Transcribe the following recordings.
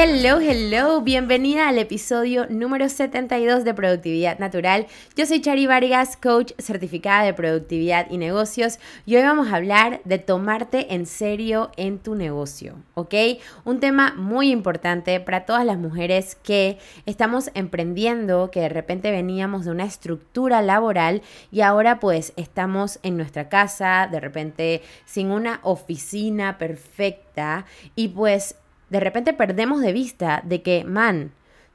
Hello, hello, bienvenida al episodio número 72 de Productividad Natural. Yo soy Chari Vargas, coach certificada de productividad y negocios y hoy vamos a hablar de tomarte en serio en tu negocio, ¿ok? Un tema muy importante para todas las mujeres que estamos emprendiendo, que de repente veníamos de una estructura laboral y ahora pues estamos en nuestra casa, de repente sin una oficina perfecta y pues de repente perdemos de vista de que, man,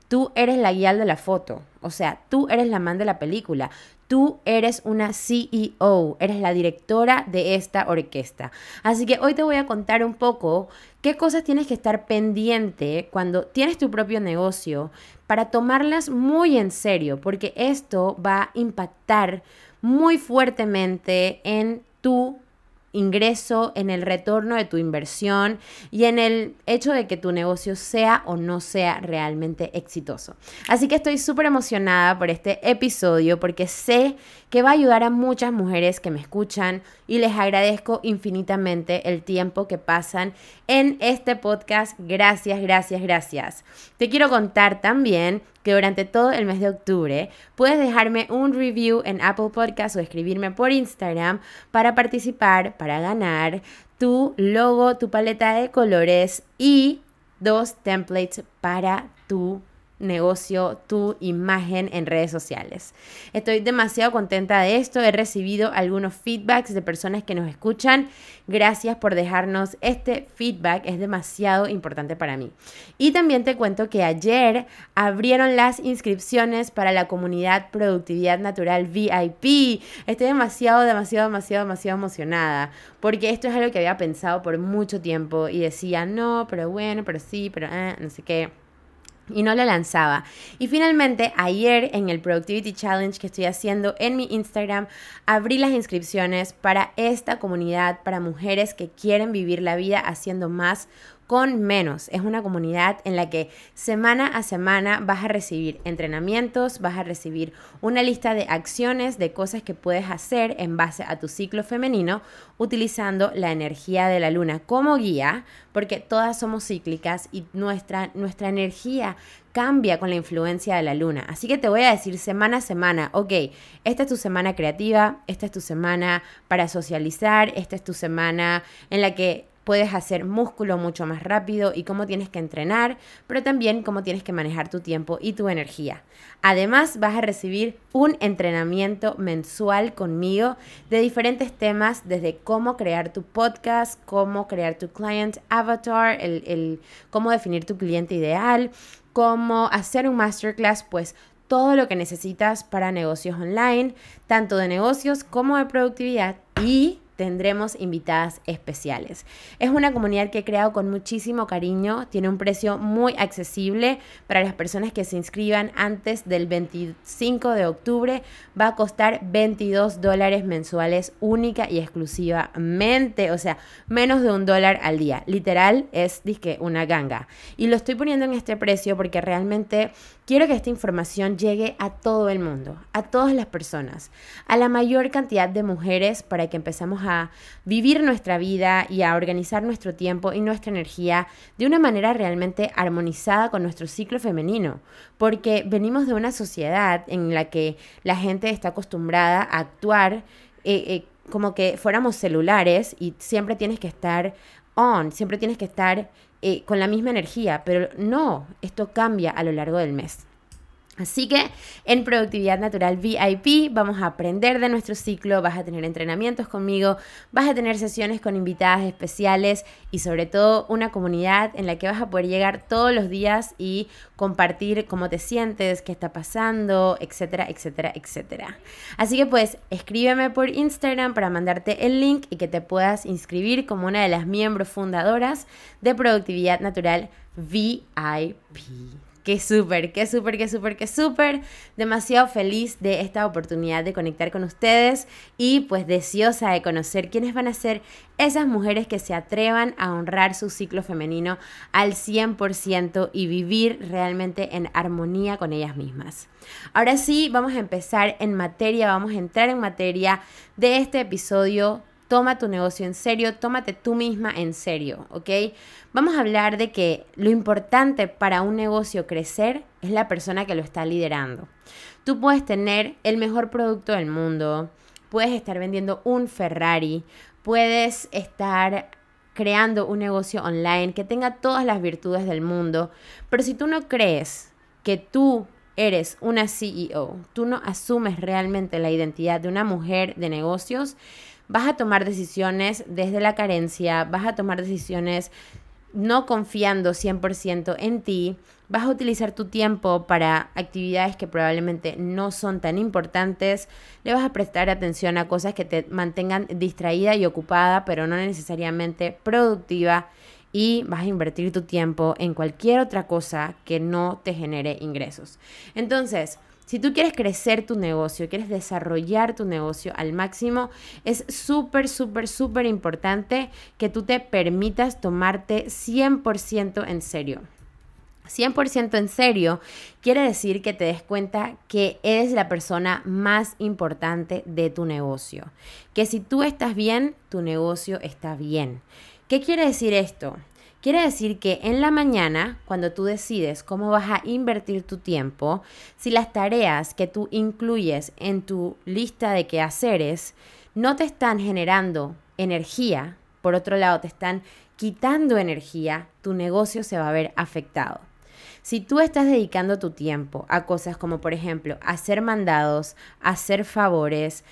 tú eres la guía de la foto, o sea, tú eres la man de la película, tú eres una CEO, eres la directora de esta orquesta. Así que hoy te voy a contar un poco qué cosas tienes que estar pendiente cuando tienes tu propio negocio para tomarlas muy en serio, porque esto va a impactar muy fuertemente en tu ingreso, en el retorno de tu inversión y en el hecho de que tu negocio sea o no sea realmente exitoso. Así que estoy súper emocionada por este episodio porque sé que va a ayudar a muchas mujeres que me escuchan y les agradezco infinitamente el tiempo que pasan en este podcast. Gracias, gracias, gracias. Te quiero contar también que durante todo el mes de octubre puedes dejarme un review en Apple Podcast o escribirme por Instagram para participar, para ganar tu logo, tu paleta de colores y dos templates para tu negocio, tu imagen en redes sociales. Estoy demasiado contenta de esto. He recibido algunos feedbacks de personas que nos escuchan. Gracias por dejarnos este feedback. Es demasiado importante para mí. Y también te cuento que ayer abrieron las inscripciones para la comunidad Productividad Natural VIP. Estoy demasiado, demasiado, demasiado, demasiado emocionada porque esto es algo que había pensado por mucho tiempo y decía, no, pero bueno, pero sí, pero eh, no sé qué y no lo lanzaba. Y finalmente, ayer en el Productivity Challenge que estoy haciendo en mi Instagram, abrí las inscripciones para esta comunidad, para mujeres que quieren vivir la vida haciendo más con menos. Es una comunidad en la que semana a semana vas a recibir entrenamientos, vas a recibir una lista de acciones, de cosas que puedes hacer en base a tu ciclo femenino, utilizando la energía de la luna como guía, porque todas somos cíclicas y nuestra, nuestra energía cambia con la influencia de la luna. Así que te voy a decir semana a semana, ok, esta es tu semana creativa, esta es tu semana para socializar, esta es tu semana en la que puedes hacer músculo mucho más rápido y cómo tienes que entrenar, pero también cómo tienes que manejar tu tiempo y tu energía. Además, vas a recibir un entrenamiento mensual conmigo de diferentes temas, desde cómo crear tu podcast, cómo crear tu client avatar, el, cómo definir tu cliente ideal, cómo hacer un masterclass, pues todo lo que necesitas para negocios online, tanto de negocios como de productividad y tendremos invitadas especiales. Es una comunidad que he creado con muchísimo cariño, tiene un precio muy accesible para las personas que se inscriban antes del 25 de octubre. Va a costar 22 dólares mensuales única y exclusivamente, o sea, menos de un dólar al día. Literal es disque una ganga. Y lo estoy poniendo en este precio porque realmente quiero que esta información llegue a todo el mundo, a todas las personas, a la mayor cantidad de mujeres para que empezamos a vivir nuestra vida y a organizar nuestro tiempo y nuestra energía de una manera realmente armonizada con nuestro ciclo femenino, porque venimos de una sociedad en la que la gente está acostumbrada a actuar eh, eh, como que fuéramos celulares y siempre tienes que estar on, siempre tienes que estar eh, con la misma energía, pero no, esto cambia a lo largo del mes. Así que en Productividad Natural VIP vamos a aprender de nuestro ciclo, vas a tener entrenamientos conmigo, vas a tener sesiones con invitadas especiales y sobre todo una comunidad en la que vas a poder llegar todos los días y compartir cómo te sientes, qué está pasando, etcétera, etcétera, etcétera. Así que pues escríbeme por Instagram para mandarte el link y que te puedas inscribir como una de las miembros fundadoras de Productividad Natural VIP. Qué súper, qué súper, qué súper, qué súper. Demasiado feliz de esta oportunidad de conectar con ustedes y pues deseosa de conocer quiénes van a ser esas mujeres que se atrevan a honrar su ciclo femenino al 100% y vivir realmente en armonía con ellas mismas. Ahora sí, vamos a empezar en materia, vamos a entrar en materia de este episodio Toma tu negocio en serio, tómate tú misma en serio, ¿ok? Vamos a hablar de que lo importante para un negocio crecer es la persona que lo está liderando. Tú puedes tener el mejor producto del mundo, puedes estar vendiendo un Ferrari, puedes estar creando un negocio online que tenga todas las virtudes del mundo, pero si tú no crees que tú eres una CEO, tú no asumes realmente la identidad de una mujer de negocios, vas a tomar decisiones desde la carencia, vas a tomar decisiones no confiando 100% en ti, vas a utilizar tu tiempo para actividades que probablemente no son tan importantes, le vas a prestar atención a cosas que te mantengan distraída y ocupada, pero no necesariamente productiva, y vas a invertir tu tiempo en cualquier otra cosa que no te genere ingresos. Entonces, si tú quieres crecer tu negocio, quieres desarrollar tu negocio al máximo, es súper, súper, súper importante que tú te permitas tomarte 100% en serio. 100% en serio quiere decir que te des cuenta que eres la persona más importante de tu negocio. Que si tú estás bien, tu negocio está bien. ¿Qué quiere decir esto? Quiere decir que en la mañana, cuando tú decides cómo vas a invertir tu tiempo, si las tareas que tú incluyes en tu lista de quehaceres no te están generando energía, por otro lado te están quitando energía, tu negocio se va a ver afectado. Si tú estás dedicando tu tiempo a cosas como, por ejemplo, hacer mandados, hacer favores,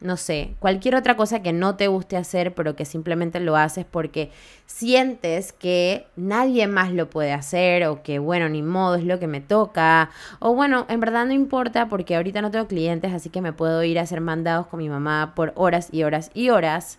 no sé, cualquier otra cosa que no te guste hacer, pero que simplemente lo haces porque sientes que nadie más lo puede hacer o que, bueno, ni modo, es lo que me toca. O bueno, en verdad no importa porque ahorita no tengo clientes, así que me puedo ir a hacer mandados con mi mamá por horas y horas y horas.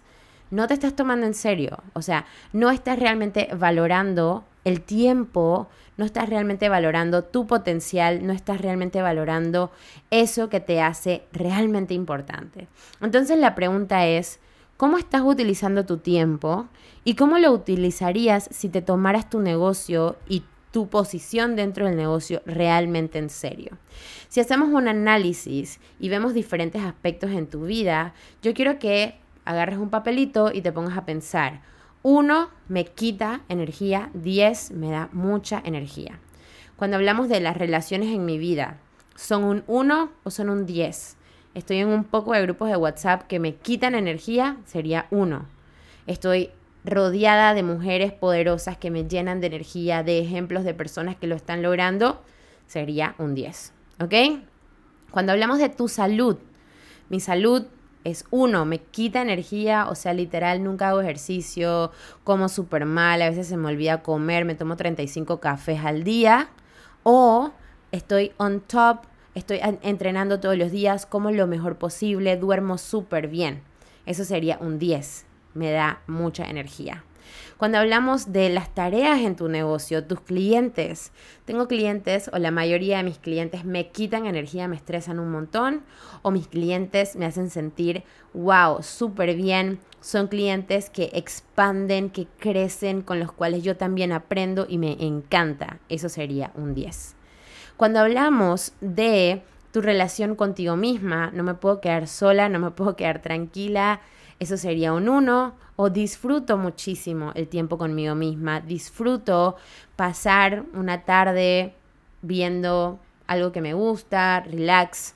No te estás tomando en serio, o sea, no estás realmente valorando el tiempo, no estás realmente valorando tu potencial, no estás realmente valorando eso que te hace realmente importante. Entonces la pregunta es, ¿cómo estás utilizando tu tiempo y cómo lo utilizarías si te tomaras tu negocio y tu posición dentro del negocio realmente en serio. Si hacemos un análisis y vemos diferentes aspectos en tu vida, yo quiero que agarres un papelito y te pongas a pensar, uno me quita energía, 10 me da mucha energía. Cuando hablamos de las relaciones en mi vida, ¿son un 1 o son un 10? Estoy en un poco de grupos de WhatsApp que me quitan energía, sería 1. Estoy rodeada de mujeres poderosas que me llenan de energía, de ejemplos de personas que lo están logrando, sería un 10. ¿Ok? Cuando hablamos de tu salud, mi salud es uno, me quita energía, o sea, literal, nunca hago ejercicio, como súper mal, a veces se me olvida comer, me tomo 35 cafés al día, o estoy on top, estoy entrenando todos los días, como lo mejor posible, duermo súper bien. Eso sería un 10, me da mucha energía. Cuando hablamos de las tareas en tu negocio, tus clientes, tengo clientes o la mayoría de mis clientes me quitan energía, me estresan un montón o mis clientes me hacen sentir, wow, súper bien. Son clientes que expanden, que crecen, con los cuales yo también aprendo y me encanta. Eso sería un 10. Cuando hablamos de tu relación contigo misma, no me puedo quedar sola, no me puedo quedar tranquila, eso sería un 1 o disfruto muchísimo el tiempo conmigo misma, disfruto pasar una tarde viendo algo que me gusta, relax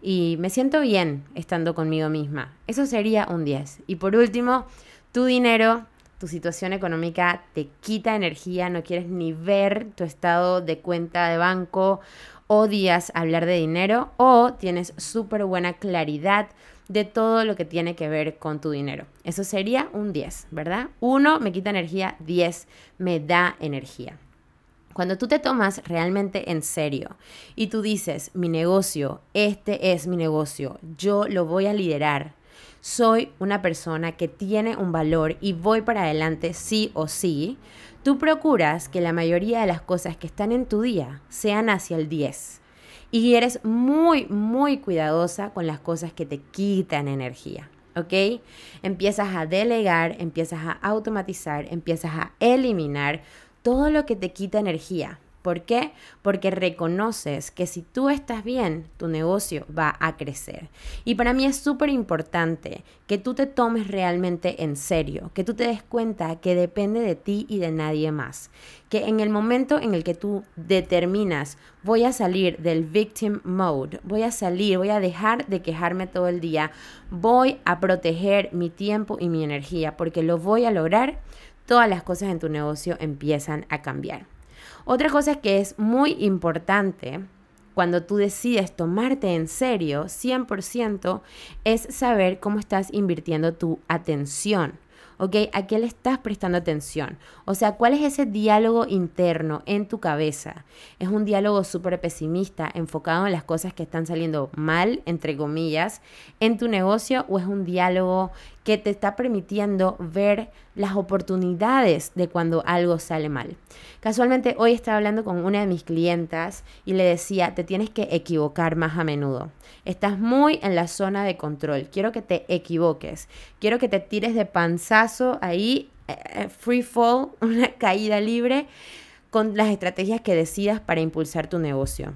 y me siento bien estando conmigo misma. Eso sería un 10. Y por último, tu dinero, tu situación económica te quita energía, no quieres ni ver tu estado de cuenta de banco, odias hablar de dinero o tienes súper buena claridad de todo lo que tiene que ver con tu dinero. Eso sería un 10, ¿verdad? 1 me quita energía, 10 me da energía. Cuando tú te tomas realmente en serio y tú dices, mi negocio, este es mi negocio, yo lo voy a liderar, soy una persona que tiene un valor y voy para adelante sí o sí, tú procuras que la mayoría de las cosas que están en tu día sean hacia el 10. Y eres muy, muy cuidadosa con las cosas que te quitan energía. ¿ok? Empiezas a delegar, empiezas a automatizar, empiezas a eliminar todo lo que te quita energía. ¿Por qué? Porque reconoces que si tú estás bien, tu negocio va a crecer. Y para mí es súper importante que tú te tomes realmente en serio, que tú te des cuenta que depende de ti y de nadie más. Que en el momento en el que tú determinas, voy a salir del victim mode, voy a salir, voy a dejar de quejarme todo el día, voy a proteger mi tiempo y mi energía, porque lo voy a lograr, todas las cosas en tu negocio empiezan a cambiar. Otra cosa que es muy importante cuando tú decides tomarte en serio 100% es saber cómo estás invirtiendo tu atención. ¿ok? ¿A qué le estás prestando atención? O sea, ¿cuál es ese diálogo interno en tu cabeza? ¿Es un diálogo súper pesimista, enfocado en las cosas que están saliendo mal, entre comillas, en tu negocio? ¿O es un diálogo que te está permitiendo ver las oportunidades de cuando algo sale mal? Casualmente hoy estaba hablando con una de mis clientas y le decía, te tienes que equivocar más a menudo. Estás muy en la zona de control. Quiero que te equivoques. Quiero que te tires de panzazo ahí, eh, eh, free fall, una caída libre, con las estrategias que decidas para impulsar tu negocio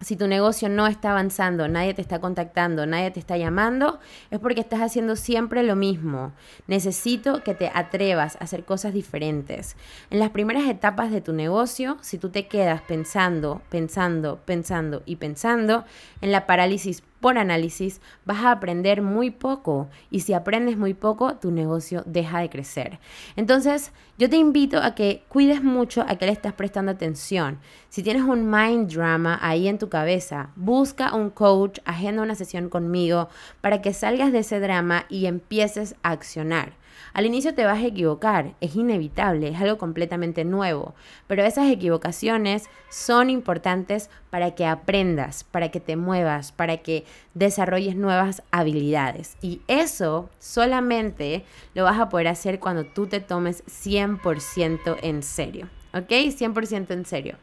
si tu negocio no está avanzando, nadie te está contactando, nadie te está llamando, es porque estás haciendo siempre lo mismo. Necesito que te atrevas a hacer cosas diferentes. En las primeras etapas de tu negocio, si tú te quedas pensando, pensando, pensando y pensando, en la parálisis por análisis, vas a aprender muy poco y si aprendes muy poco, tu negocio deja de crecer. Entonces, yo te invito a que cuides mucho a qué le estás prestando atención. Si tienes un mind drama ahí en tu cabeza, busca un coach, agenda una sesión conmigo para que salgas de ese drama y empieces a accionar. Al inicio te vas a equivocar, es inevitable, es algo completamente nuevo, pero esas equivocaciones son importantes para que aprendas, para que te muevas, para que desarrolles nuevas habilidades. Y eso solamente lo vas a poder hacer cuando tú te tomes 100% en serio, ¿ok? 100% en serio.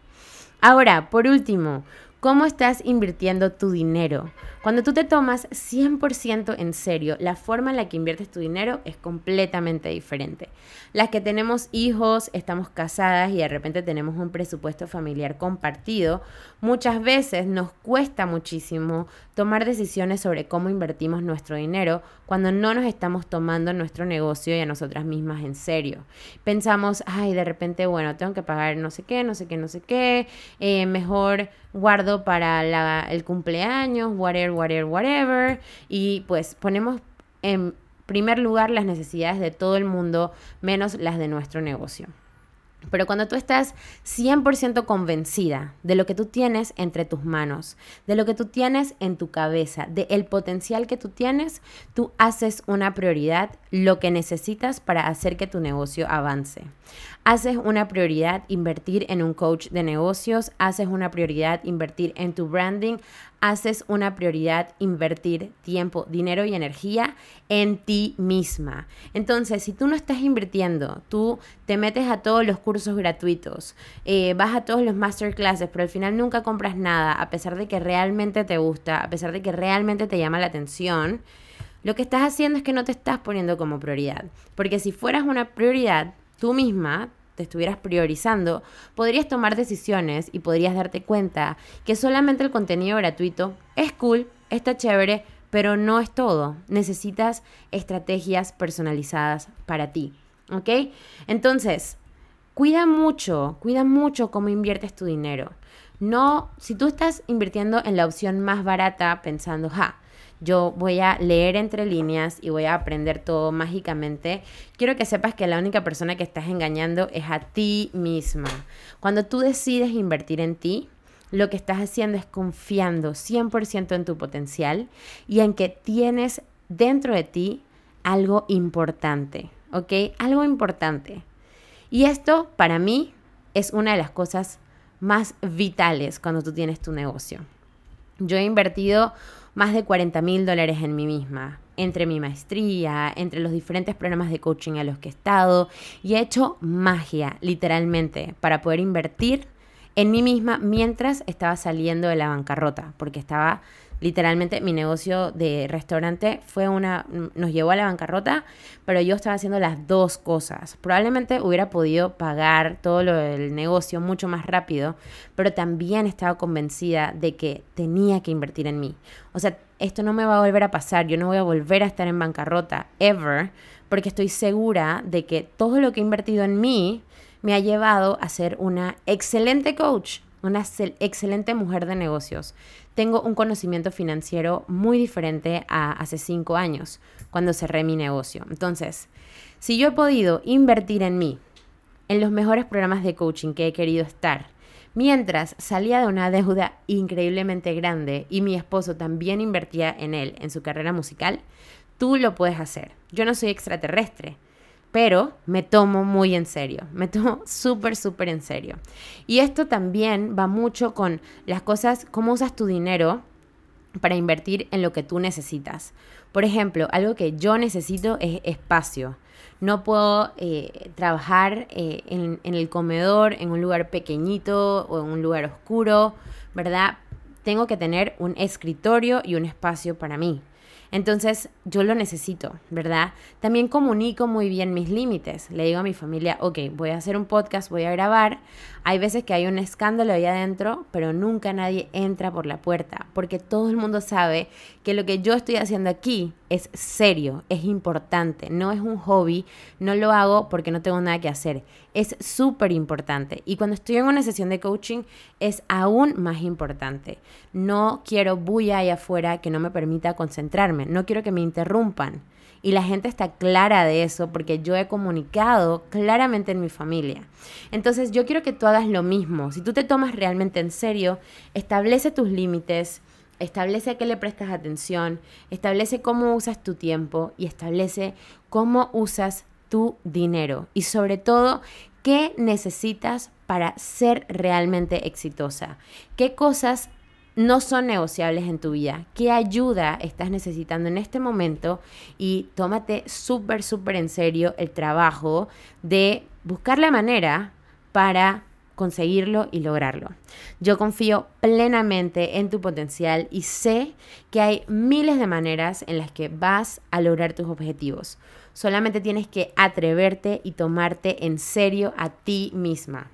Ahora, por último, ¿cómo estás invirtiendo tu dinero? Cuando tú te tomas 100% en serio, la forma en la que inviertes tu dinero es completamente diferente. Las que tenemos hijos, estamos casadas y de repente tenemos un presupuesto familiar compartido, muchas veces nos cuesta muchísimo tomar decisiones sobre cómo invertimos nuestro dinero cuando no nos estamos tomando nuestro negocio y a nosotras mismas en serio. Pensamos, ay, de repente, bueno, tengo que pagar no sé qué, no sé qué, no sé qué, eh, mejor guardo para el cumpleaños, whatever whatever, whatever. Y pues ponemos en primer lugar las necesidades de todo el mundo, menos las de nuestro negocio. Pero cuando tú estás 100% convencida de lo que tú tienes entre tus manos, de lo que tú tienes en tu cabeza, de el potencial que tú tienes, tú haces una prioridad lo que necesitas para hacer que tu negocio avance. Haces una prioridad invertir en un coach de negocios, haces una prioridad invertir en tu branding, haces una prioridad invertir tiempo, dinero y energía en ti misma. Entonces, si tú no estás invirtiendo, tú te metes a todos los cursos gratuitos, eh, vas a todos los masterclasses, pero al final nunca compras nada, a pesar de que realmente te gusta, a pesar de que realmente te llama la atención, lo que estás haciendo es que no te estás poniendo como prioridad. Porque si fueras una prioridad, tú misma te estuvieras priorizando, podrías tomar decisiones y podrías darte cuenta que solamente el contenido gratuito es cool, está chévere, pero no es todo. Necesitas estrategias personalizadas para ti, ¿ok? Entonces, cuida mucho, cuida mucho cómo inviertes tu dinero. No, si tú estás invirtiendo en la opción más barata pensando, ja, yo voy a leer entre líneas y voy a aprender todo mágicamente. Quiero que sepas que la única persona que estás engañando es a ti misma. Cuando tú decides invertir en ti, lo que estás haciendo es confiando 100% en tu potencial y en que tienes dentro de ti algo importante, ¿ok? Algo importante. Y esto para mí es una de las cosas más vitales cuando tú tienes tu negocio. Yo he invertido más de 40 mil dólares en mí misma, entre mi maestría, entre los diferentes programas de coaching a los que he estado, y he hecho magia, literalmente, para poder invertir en mí misma mientras estaba saliendo de la bancarrota, porque estaba literalmente mi negocio de restaurante fue una, nos llevó a la bancarrota, pero yo estaba haciendo las dos cosas. Probablemente hubiera podido pagar todo lo del negocio mucho más rápido, pero también estaba convencida de que tenía que invertir en mí. O sea, esto no me va a volver a pasar, yo no voy a volver a estar en bancarrota, ever, porque estoy segura de que todo lo que he invertido en mí me ha llevado a ser una excelente coach, una excelente mujer de negocios. Tengo un conocimiento financiero muy diferente a hace cinco años, cuando cerré mi negocio. Entonces, si yo he podido invertir en mí, en los mejores programas de coaching que he querido estar, mientras salía de una deuda increíblemente grande y mi esposo también invertía en él, en su carrera musical, tú lo puedes hacer. Yo no soy extraterrestre pero me tomo muy en serio, me tomo súper, súper en serio. Y esto también va mucho con las cosas, cómo usas tu dinero para invertir en lo que tú necesitas. Por ejemplo, algo que yo necesito es espacio. No puedo eh, trabajar eh, en, en el comedor en un lugar pequeñito o en un lugar oscuro, ¿verdad? Tengo que tener un escritorio y un espacio para mí. Entonces yo lo necesito, ¿verdad? También comunico muy bien mis límites. Le digo a mi familia, ok, voy a hacer un podcast, voy a grabar. Hay veces que hay un escándalo ahí adentro, pero nunca nadie entra por la puerta, porque todo el mundo sabe que lo que yo estoy haciendo aquí es serio, es importante, no es un hobby, no lo hago porque no tengo nada que hacer, es súper importante. Y cuando estoy en una sesión de coaching es aún más importante. No quiero bulla ahí afuera que no me permita no quiero que me interrumpan. Y la gente está clara de eso porque yo he comunicado claramente en mi familia. Entonces yo quiero que tú hagas lo mismo. Si tú te tomas realmente en serio, establece tus límites, establece a qué le prestas atención, establece cómo usas tu tiempo y establece cómo usas tu dinero. Y sobre todo, qué necesitas para ser realmente exitosa. ¿Qué cosas no son negociables en tu vida? ¿Qué ayuda estás necesitando en este momento? Y tómate súper, súper en serio el trabajo de buscar la manera para conseguirlo y lograrlo. Yo confío plenamente en tu potencial y sé que hay miles de maneras en las que vas a lograr tus objetivos. Solamente tienes que atreverte y tomarte en serio a ti misma.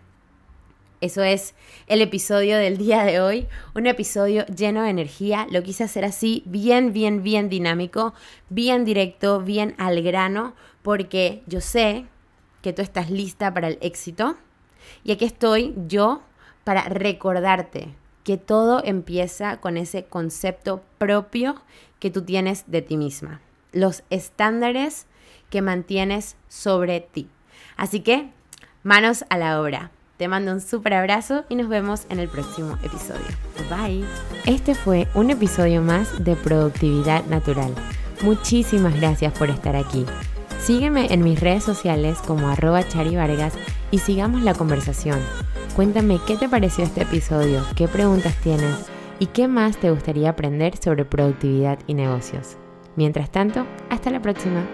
Eso es el episodio del día de hoy, un episodio lleno de energía. Lo quise hacer así, bien, bien, bien dinámico, bien directo, bien al grano, porque yo sé que tú estás lista para el éxito y aquí estoy yo para recordarte que todo empieza con ese concepto propio que tú tienes de ti misma, los estándares que mantienes sobre ti. Así que, manos a la obra. Te mando un súper abrazo y nos vemos en el próximo episodio. Bye. Este fue un episodio más de Productividad Natural. Muchísimas gracias por estar aquí. Sígueme en mis redes sociales como arroba charivargas y sigamos la conversación. Cuéntame qué te pareció este episodio, qué preguntas tienes y qué más te gustaría aprender sobre productividad y negocios. Mientras tanto, hasta la próxima.